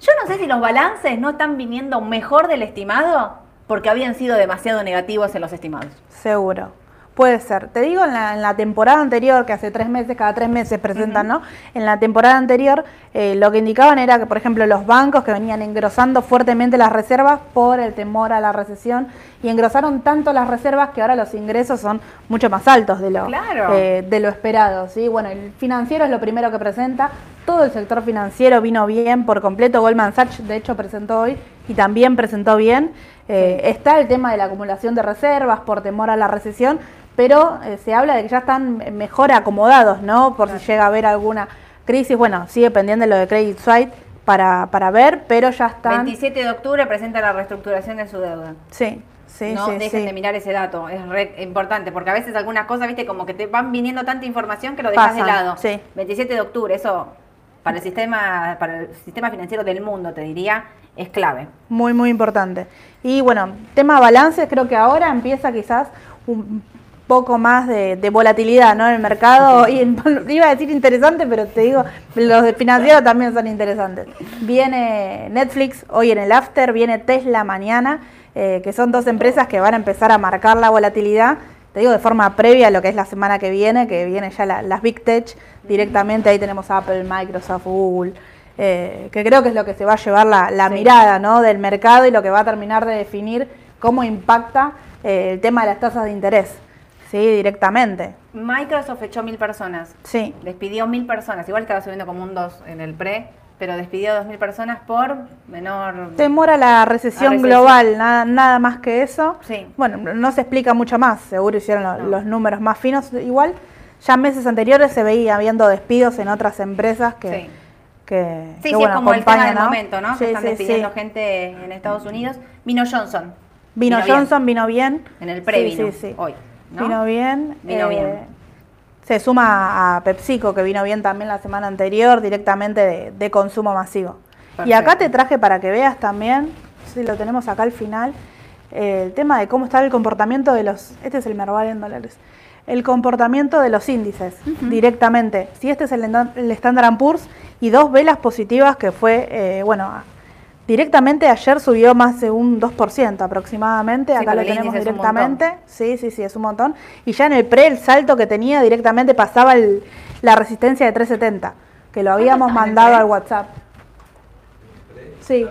Yo no sé si los balances no están viniendo mejor del estimado porque habían sido demasiado negativos en los estimados. Seguro. Puede ser. Te digo, en la, en la temporada anterior, que hace tres meses, cada tres meses presentan, ¿no? En la temporada anterior, eh, lo que indicaban era que, por ejemplo, los bancos que venían engrosando fuertemente las reservas por el temor a la recesión y engrosaron tanto las reservas que ahora los ingresos son mucho más altos de lo, Claro. eh, de lo esperado. ¿sí? Bueno, el financiero es lo primero que presenta. Todo el sector financiero vino bien por completo. Goldman Sachs, de hecho, presentó hoy y también presentó bien. Eh, Está el tema de la acumulación de reservas por temor a la recesión, pero eh, se habla de que ya están mejor acomodados, ¿no? Por si llega a haber alguna crisis. Bueno, sigue pendiente lo de Credit Suisse para, para ver, pero ya están. 27 de octubre presenta la reestructuración de su deuda. Sí, sí, no sí. dejen sí. de mirar ese dato, es re importante, porque a veces algunas cosas, viste, como que te van viniendo tanta información que lo dejas de lado. sí. 27 de octubre, eso para el sistema, para el sistema financiero del mundo, te diría, es clave. Muy, muy importante. Y bueno, tema balances, creo que ahora empieza quizás un poco más de, de volatilidad ¿no? en el mercado. Y en- iba a decir interesante, pero te digo, los de financieros también son interesantes. Viene Netflix hoy en el after, viene Tesla mañana, eh, que son dos empresas que van a empezar a marcar la volatilidad. Te digo de forma previa a lo que es la semana que viene, que viene ya la- las Big Tech directamente. Ahí tenemos Apple, Microsoft, Google. eh, que creo que es lo que se va a llevar la, la Sí. mirada ¿no? del mercado y lo que va a terminar de definir cómo impacta eh, el tema de las tasas de interés, ¿sí? Directamente. Microsoft echó mil personas, Sí, despidió mil personas, igual estaba subiendo como un 2 en el pre, pero despidió dos mil personas por menor... temor a la recesión, recesión. global, nada, nada más que eso. Sí. Bueno, no se explica mucho más, seguro hicieron No. los números más finos. Igual, ya meses anteriores se veía habiendo despidos en otras empresas que... Sí. que- Sí, que, sí, bueno, es como el tema del ¿no? momento, ¿no? Sí, que están sí, despidiendo gente en Estados Unidos. Vino Johnson. Vino. Johnson, vino bien. En el pre Sí, vino, sí, sí. hoy. ¿No? Vino bien. eh, Vino bien. Se suma a PepsiCo, que vino bien también la semana anterior, directamente de, de consumo masivo. Y acá te traje para que veas también, si lo tenemos acá al final, eh, el tema de cómo está el comportamiento de los, este es el Merval en dólares, el comportamiento de los índices directamente. Si este es el, el Standard Poor's y dos velas positivas que fue, eh, bueno, directamente ayer subió más de un 2% aproximadamente, Sí, acá lo el tenemos directamente, sí, sí, sí, es un montón. Y ya en el pre, el salto que tenía directamente pasaba el- la resistencia de 370, que lo habíamos el mandado pre? al WhatsApp. Sí.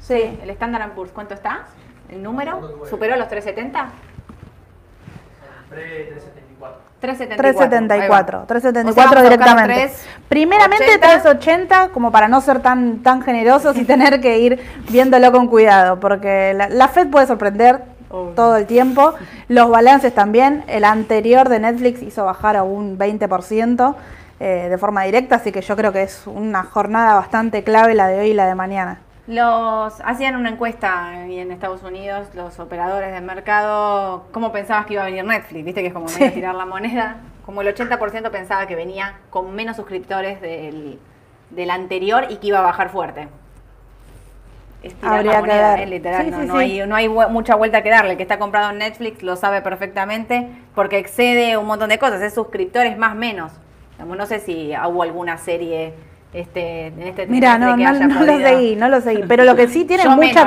Sí, el Standard Poor's, ¿cuánto está? ¿El número? ¿Superó los 370? 374, 374 O sea, vamos a buscar directamente. tres Primeramente 80. 380, como para no ser tan, tan generosos y tener que ir viéndolo con cuidado, porque la, la Fed puede sorprender todo el tiempo. Los balances también. El anterior de Netflix hizo bajar a un 20% eh, de forma directa, así que yo creo que es una jornada bastante clave la de hoy y la de mañana. Los hacían una encuesta ahí en Estados Unidos, los operadores del mercado, ¿cómo pensabas que iba a venir Netflix? Viste que es como Sí. tirar la moneda. Como el 80% pensaba que venía con menos suscriptores del, del anterior y que iba a bajar fuerte. Es tirar la que moneda, ver. eh, literal. Sí, no, sí, no hay, no hay mucha vuelta que darle. El que está comprado en Netflix lo sabe perfectamente porque excede un montón de cosas. Es suscriptores más menos. No sé si hubo alguna serie este, en este Mira, no, no, lo seguí, no lo seguí. Pero lo que sí tiene mucha,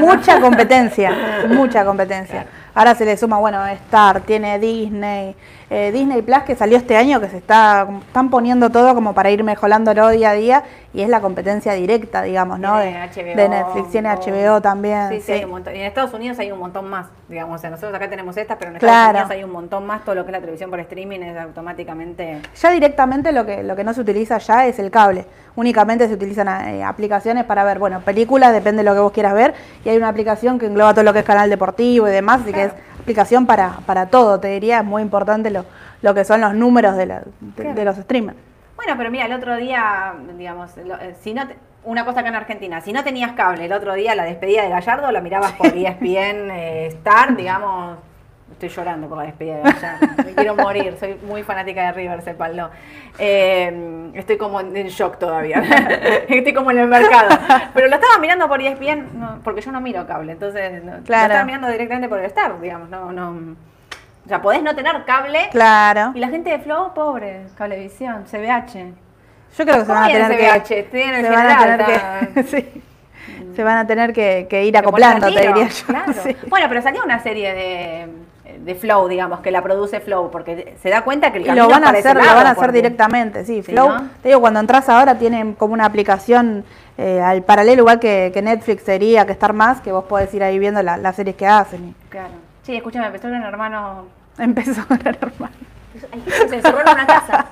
mucha competencia, mucha competencia. Ahora se le suma, bueno, Star, tiene Disney, eh, Disney Plus que salió este año, que se está, están poniendo todo como para ir mejorándolo día a día, y es la competencia directa, digamos, ¿no? De, HBO, de Netflix, tiene HBO también. Sí, sí, sí. hay un montón. Y en Estados Unidos hay un montón más, digamos. O sea, nosotros acá tenemos estas, pero en Claro. Estados Unidos hay un montón más. Todo lo que es la televisión por streaming es automáticamente... Ya directamente lo que, lo que no se utiliza ya es el cable. Únicamente se utilizan eh, aplicaciones para ver, bueno, películas, depende de lo que vos quieras ver. Y hay una aplicación que engloba todo lo que es canal deportivo y demás, así que es aplicación para, para todo, te diría. Es muy importante lo, lo que son los números de, la- de- Claro. de los streamers. Bueno, pero mira, el otro día, digamos, lo- eh, si no... te- una cosa acá en Argentina, si no tenías cable el otro día, la despedida de Gallardo, la mirabas por ESPN eh, Star, digamos... Estoy llorando por la despedida de Gallardo. Me quiero morir. Soy muy fanática de River, sépanlo. Eh, estoy como en shock todavía. estoy como en el mercado. Pero lo estaba mirando por ESPN, no, porque yo no miro cable. Entonces, no, lo Claro. estaba mirando directamente por el Star, digamos. No, no, o sea, podés no tener cable. Claro. Y la gente de Flow, pobre, cablevisión, CBH. Yo creo que se ¿Cómo van a tener CBH? que. Estoy en el se van a tener que. sí. Se van a tener que, que ir que acoplando, ponerse te al tiro, diría yo. claro. Sí. Bueno, pero salió una serie de, de Flow, digamos, que la produce Flow, porque se da cuenta que el Y camino lo van a hacer, lo van a hacer porque- directamente, sí. Sí, Flow, ¿no? te digo, cuando entras ahora tienen como una aplicación eh, al paralelo, igual que, que Netflix sería, que Star Más, que vos podés ir ahí viendo la- las series que hacen. Claro. Sí, escúchame, empezó un hermano. empezó Gran Hermano. Hay gente que se encerró en una casa.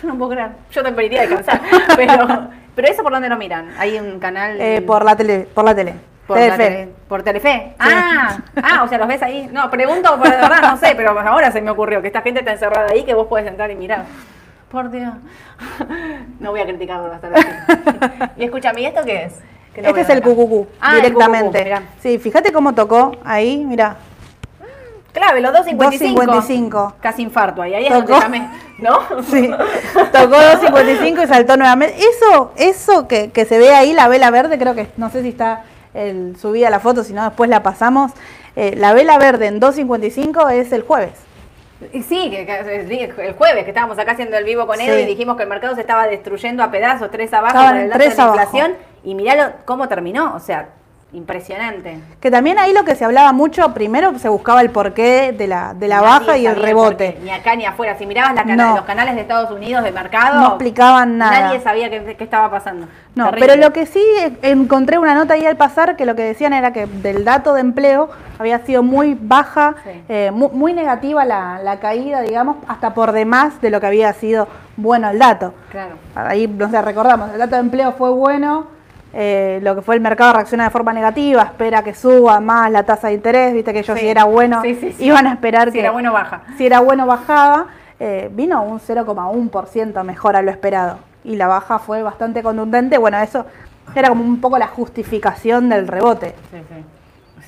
Yo no puedo creer. Yo también iría a descansar. Pero, pero eso por dónde lo miran. Hay un canal. Eh, por la tele, por la tele. Por, Telefe. tele- por Telefe. Ah, ah, o sea, los ves ahí. No, pregunto por de verdad, no sé, pero ahora se me ocurrió que esta gente está encerrada ahí que vos podés entrar y mirar. Por Dios. No voy a criticarlo hasta la Y escúchame, ¿y esto qué es? Que no Este es el cucucú, Ah, el directamente. cucucú, mirá. sí, fíjate cómo tocó ahí, mira. Clave, los 2.55. 2.55. Casi infarto ahí. Ahí es Tocó. donde llamé. ¿No? Sí, tocó 2.55 y saltó nuevamente. Eso, eso que, que se ve ahí, la vela verde, creo que no sé si está el, subida la foto, si no después la pasamos. Eh, la vela verde en 2.55 es el jueves. Y Sí, el jueves que estábamos acá haciendo el vivo con Edo Sí. y dijimos que el mercado se estaba destruyendo a pedazos, tres abajo Estaban el dato tres de la abajo. inflación. Y mirá lo- cómo terminó. O sea, impresionante. Que también ahí lo que se hablaba mucho, primero se buscaba el porqué de la, de la Nadie baja y el rebote. Ni acá ni afuera. Si mirabas la cana- No. los canales de Estados Unidos de mercado, No explicaban nada. Nadie sabía qué, qué estaba pasando. No, Terrible. pero lo que sí eh, encontré una nota ahí al pasar que lo que decían era que del dato de empleo había sido muy baja, Sí. eh, mu- muy, negativa la, la caída, digamos, hasta por demás de lo que había sido bueno el dato. Claro. Ahí, no sé, recordamos, el dato de empleo fue bueno, eh, lo que fue el mercado reacciona de forma negativa, espera que suba más la tasa de interés, viste que ellos Sí. si era bueno, Sí, sí, sí. iban a esperar Si que era bueno, baja. si era bueno bajaba, eh, vino un 0,1% mejor a lo esperado. Y la baja fue bastante contundente. Bueno, eso era como un poco la justificación del rebote. Sí, sí.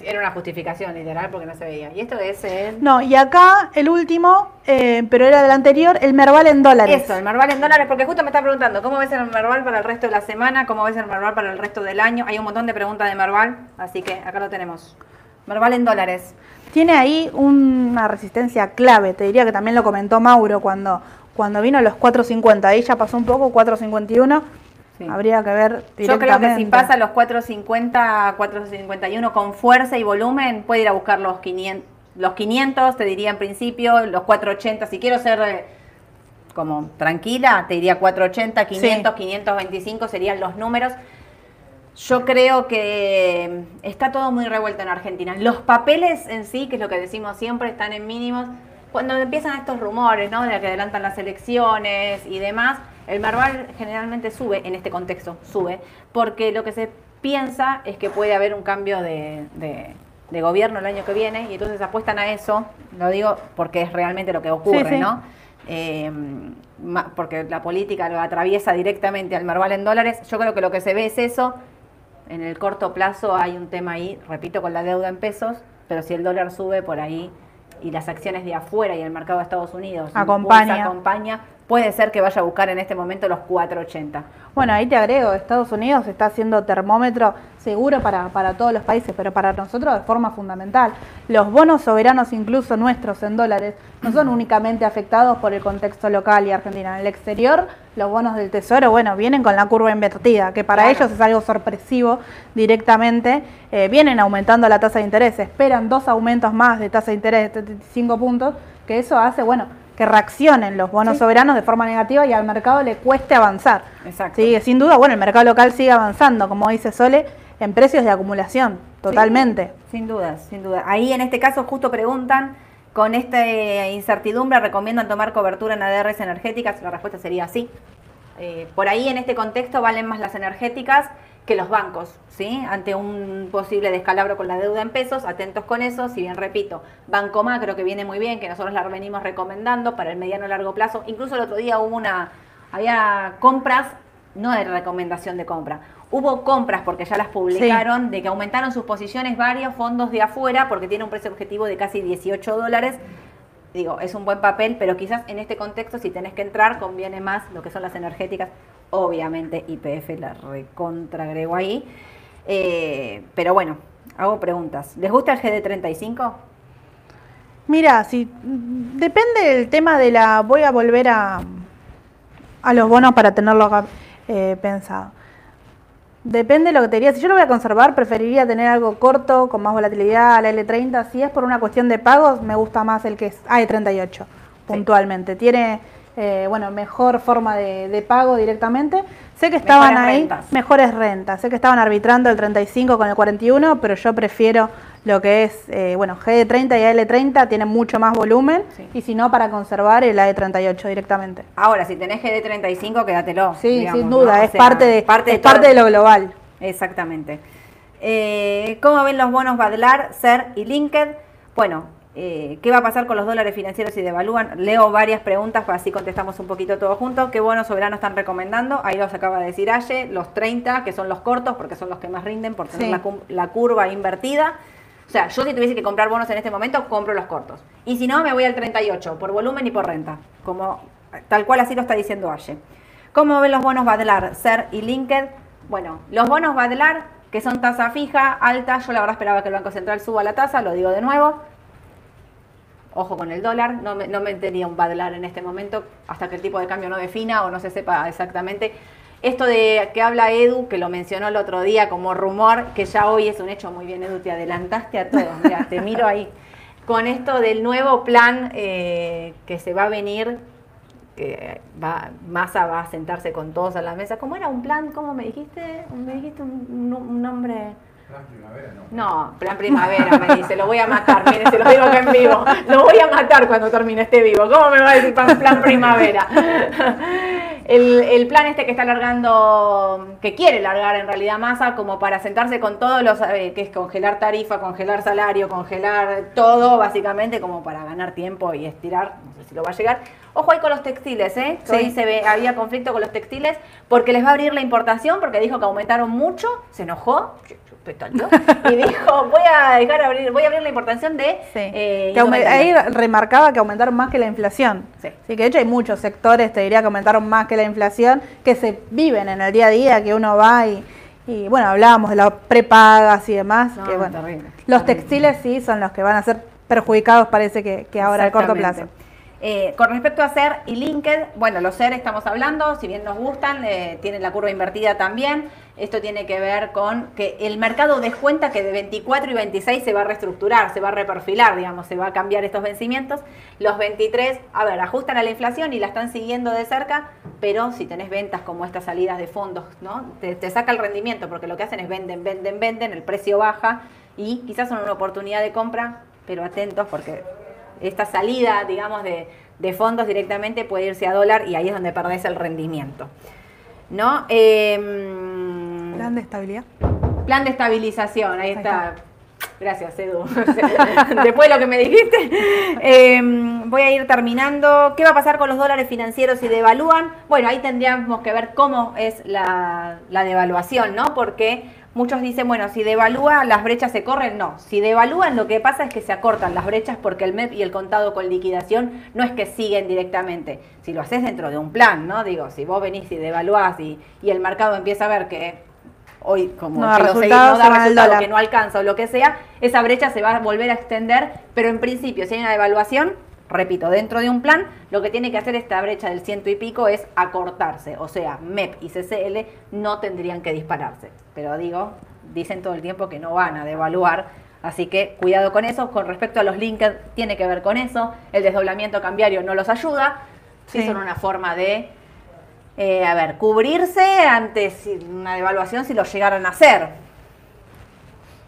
Era una justificación literal porque no se veía. Y esto es el... No, y acá el último, eh, pero era del anterior, el Merval en dólares. Eso, el Merval en dólares, porque justo me está preguntando, ¿cómo ves el Merval para el resto de la semana? ¿Cómo ves el Merval para el resto del año? Hay un montón de preguntas de Merval, así que acá lo tenemos. Merval en dólares. Tiene ahí una resistencia clave, te diría que también lo comentó Mauro cuando, cuando vino a los 4.50, ahí ya pasó un poco, 4.51 Habría que ver Yo creo que si pasa los 450, 451 con fuerza y volumen, puede ir a buscar los 500, los 500 te diría en principio, los 480. Si quiero ser eh, como tranquila, te diría 480, 500, 525 serían los números. Yo creo que está todo muy revuelto en Argentina. Los papeles en sí, que es lo que decimos siempre, están en mínimos. Cuando empiezan estos rumores, ¿no? De que adelantan las elecciones y demás, el Marval generalmente sube, en este contexto sube, porque lo que se piensa es que puede haber un cambio de, gobierno el año que viene y entonces apuestan a eso, lo digo porque es realmente lo que ocurre, ¿no? Eh, porque la política lo atraviesa directamente al Marval en dólares. Yo creo que lo que se ve es eso. En el corto plazo hay un tema ahí, repito, con la deuda en pesos, pero si el dólar sube por ahí y las acciones de afuera y el mercado de Estados Unidos acompaña, acompaña puede ser que vaya a buscar en este momento los 480. Bueno, ahí te agrego, Estados Unidos está haciendo termómetro seguro para, para todos los países, pero para nosotros de forma fundamental. Los bonos soberanos, incluso nuestros en dólares, no son únicamente afectados por el contexto local y Argentina. En el exterior, los bonos del Tesoro, bueno, vienen con la curva invertida, que para ellos es algo sorpresivo directamente. Eh, vienen aumentando la tasa de interés, esperan dos aumentos más de tasa de interés de 75 puntos, que eso hace, bueno, que reaccionen los bonos soberanos de forma negativa y al mercado le cueste avanzar. Exacto. ¿Sí? Sin duda, bueno, el mercado local sigue avanzando, como dice Sole, en precios de acumulación, totalmente. sin duda, sin duda. Ahí en este caso justo preguntan, con esta incertidumbre, ¿recomiendan tomar cobertura en ADRs energéticas? La respuesta sería sí. Eh, por ahí en este contexto valen más las energéticas que los bancos, ¿sí? Ante un posible descalabro con la deuda en pesos, atentos con eso, si bien repito, Banco Macro que viene muy bien, que nosotros la venimos recomendando para el mediano largo plazo, incluso el otro día hubo una, había compras, no de recomendación de compra, hubo compras porque ya las publicaron, de que aumentaron sus posiciones varios fondos de afuera porque tiene un precio objetivo de casi 18 dólares, digo, es un buen papel, pero quizás en este contexto si tenés que entrar conviene más lo que son las energéticas obviamente IPF la recontragrego ahí. Eh, pero bueno, hago preguntas. ¿Les gusta el GD35? Mira, si depende del tema de la. Voy a volver a, a los bonos para tenerlo acá eh, pensado. Depende de lo que te diría. Si yo lo voy a conservar, preferiría tener algo corto, con más volatilidad, la L30. Si es por una cuestión de pagos, me gusta más el que es AE38, puntualmente. Tiene eh, bueno, mejor forma de, pago directamente. Sé que estaban ahí mejores rentas, sé que estaban arbitrando el 35 con el 41, pero yo prefiero lo que es, eh, bueno, GD30 y AL30 tienen mucho más volumen y si no, para conservar el AE38 directamente. Ahora, si tenés GD35, quédatelo. Sí, sin duda, es, parte, de, parte, parte de lo global. Exactamente. Eh, ¿Cómo ven los bonos Badlar, SER y Linked? Bueno, eh, ¿Qué va a pasar con los dólares financieros si devalúan? Leo varias preguntas, para así contestamos un poquito todo juntos. ¿Qué bonos soberanos están recomendando? Ahí los acaba de decir Aye, los 30, que son los cortos, porque son los que más rinden por tener la, curva invertida. O sea, yo si tuviese que comprar bonos en este momento, compro los cortos. Y si no, me voy al 38, por volumen y por renta. Como, tal cual así lo está diciendo Aye. ¿Cómo ven los bonos Badlar, SER y Linked? Bueno, los bonos Badlar, que son tasa fija, alta, yo la verdad esperaba que el Banco Central suba la tasa, lo digo de nuevo ojo con el dólar, no me, no tenía un badlar en este momento hasta que el tipo de cambio no defina o no se sepa exactamente. Esto de que habla Edu, que lo mencionó el otro día como rumor, que ya hoy es un hecho muy bien, Edu, te adelantaste a todo, mira, te miro ahí. Con esto del nuevo plan eh, que se va a venir, que va, Massa va a sentarse con todos a la mesa. ¿Cómo era un plan? ¿Cómo me dijiste? ¿Me dijiste un nombre? Plan primavera, no. No, plan primavera, me dice, lo voy a matar, mire, se lo digo que en vivo, lo voy a matar cuando termine este vivo, ¿cómo me va a decir plan primavera? El, plan este que está largando, que quiere largar en realidad masa, como para sentarse con todos los, eh, que es congelar tarifa, congelar salario, congelar todo, básicamente como para ganar tiempo y estirar, no sé si lo va a llegar. Ojo ahí con los textiles, ¿eh? hoy se ve, había conflicto con los textiles porque les va a abrir la importación, porque dijo que aumentaron mucho, se enojó, petróleo y dijo, voy a dejar abrir, voy a abrir la importación de Sí. eh, Que ahí remarcaba que aumentaron más que la inflación. Sí. que de hecho hay muchos sectores, te diría que aumentaron más que la inflación, que se viven en el día a día, que uno va y, y, bueno, hablábamos de las prepagas y demás. No, que, bueno, terrible, los terrible. textiles sí son los que van a ser perjudicados, parece que, que ahora a corto plazo. Eh, con respecto a SER y LinkedIn, bueno, los SER estamos hablando, si bien nos gustan, eh, tienen la curva invertida también. Esto tiene que ver con que el mercado descuenta que de 24 y 26 se va a reestructurar, se va a reperfilar, digamos, se va a cambiar estos vencimientos. Los 23, a ver, ajustan a la inflación y la están siguiendo de cerca, pero si tenés ventas como estas salidas de fondos, ¿no? Te, saca el rendimiento, porque lo que hacen es venden, venden, venden, el precio baja y quizás son una oportunidad de compra, pero atentos porque esta salida, digamos, de, de fondos directamente puede irse a dólar y ahí es donde perdés el rendimiento. ¿No? Em, Plan de estabilidad. plan de estabilización, ahí, Ahí está. Gracias, Edu. Después de lo que me dijiste. Em, voy a ir terminando. ¿Qué va a pasar con los dólares financieros si devalúan? Bueno, ahí tendríamos que ver cómo es la, la devaluación, ¿no? Porque muchos dicen, bueno, si devalúa, las brechas se corren. No, si devalúan, lo que pasa es que se acortan las brechas porque el MEP y el contado con liquidación no es que siguen directamente. Si lo haces dentro de un plan, ¿no? Digo, si vos venís y devaluás y, y el mercado empieza a ver que hoy como No que no da resultado, dólar. que no alcanza o lo que sea, esa brecha se va a volver a extender, pero en principio, si hay una devaluación, repito, dentro de un plan, lo que tiene que hacer esta brecha del ciento y pico es acortarse, o sea, MEP y CCL no tendrían que dispararse, pero digo, dicen todo el tiempo que no van a devaluar, así que cuidado con eso, con respecto a los linked, tiene que ver con eso, el desdoblamiento cambiario no los ayuda, sí, Sí. son una forma de eh, a ver, cubrirse ante una devaluación si lo llegaran a hacer.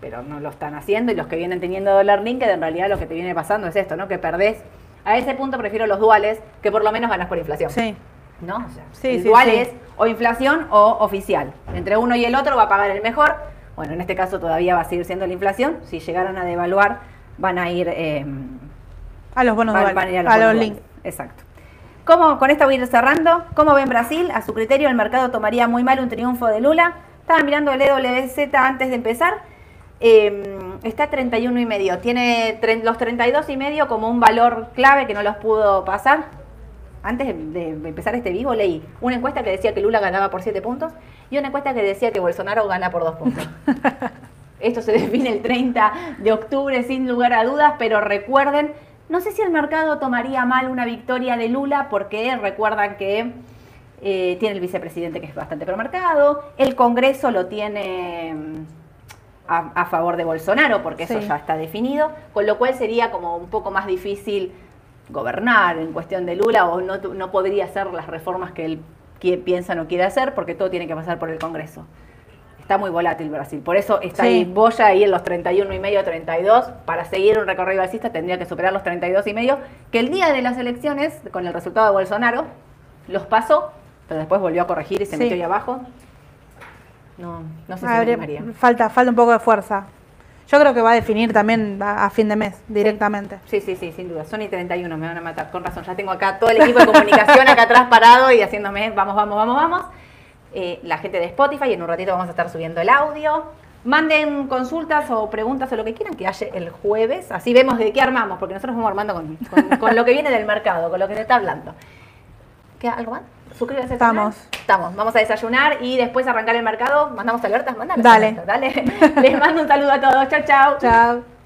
Pero no lo están haciendo y los que vienen teniendo dólar linked, en realidad lo que te viene pasando es esto, ¿no? Que perdés. A ese punto prefiero los duales, que por lo menos ganas por inflación. Sí. ¿No? O sea, Sí, el sí, dual sí. es o inflación o oficial. Entre uno y el otro va a pagar el mejor. Bueno, en este caso todavía va a seguir siendo la inflación. Si llegaran a devaluar, van a ir... eh, A los bonos Van- duales, van a ir a los bonos duales. Exacto. ¿Cómo, con esto voy a ir cerrando. ¿Cómo ven Brasil? A su criterio, el mercado tomaría muy mal un triunfo de Lula. Estaba mirando el EWZ antes de empezar. Eh, está a 31 y medio. Tiene los 32 y medio como un valor clave que no los pudo pasar. Antes de, de empezar este vivo leí una encuesta que decía que Lula ganaba por 7 puntos y una encuesta que decía que Bolsonaro gana por 2 puntos. Esto se define el 30 de octubre sin lugar a dudas, pero recuerden, no sé si el mercado tomaría mal una victoria de Lula porque recuerdan que eh, tiene el vicepresidente que es bastante promarcado, el Congreso lo tiene mm, a, a favor de Bolsonaro porque eso ya está definido, con lo cual sería como un poco más difícil gobernar en cuestión de Lula o no, no podría hacer las reformas que él piensa no quiere hacer porque todo tiene que pasar por el Congreso. Está muy volátil Brasil, por eso está Sí. ahí Boya ahí en los 31 y medio, 32. Para seguir un recorrido alcista tendría que superar los 32 y medio, que el día de las elecciones, con el resultado de Bolsonaro, los pasó, pero después volvió a corregir y se Sí. metió ahí abajo. No, no sé si me falta, falta un poco de fuerza. Yo creo que va a definir también a, a fin de mes directamente. Sí, sí, sí, sin duda. Sony 31 me van a matar. Con razón, ya tengo acá todo el equipo de comunicación acá atrás parado y haciéndome vamos, vamos, vamos, vamos. Eh, la gente de Spotify, en un ratito vamos a estar subiendo el audio. Manden consultas o preguntas o lo que quieran que haya el jueves. Así vemos de qué armamos, porque nosotros vamos armando con, con- con lo que viene del mercado, con lo que se está hablando. ¿Queda algo más? Canal. Estamos. Estamos. Vamos a desayunar y después arrancar el mercado. Mandamos alertas, mandamos Dale. alertas, dale. Les mando un saludo a todos. Chau, chau. Chao.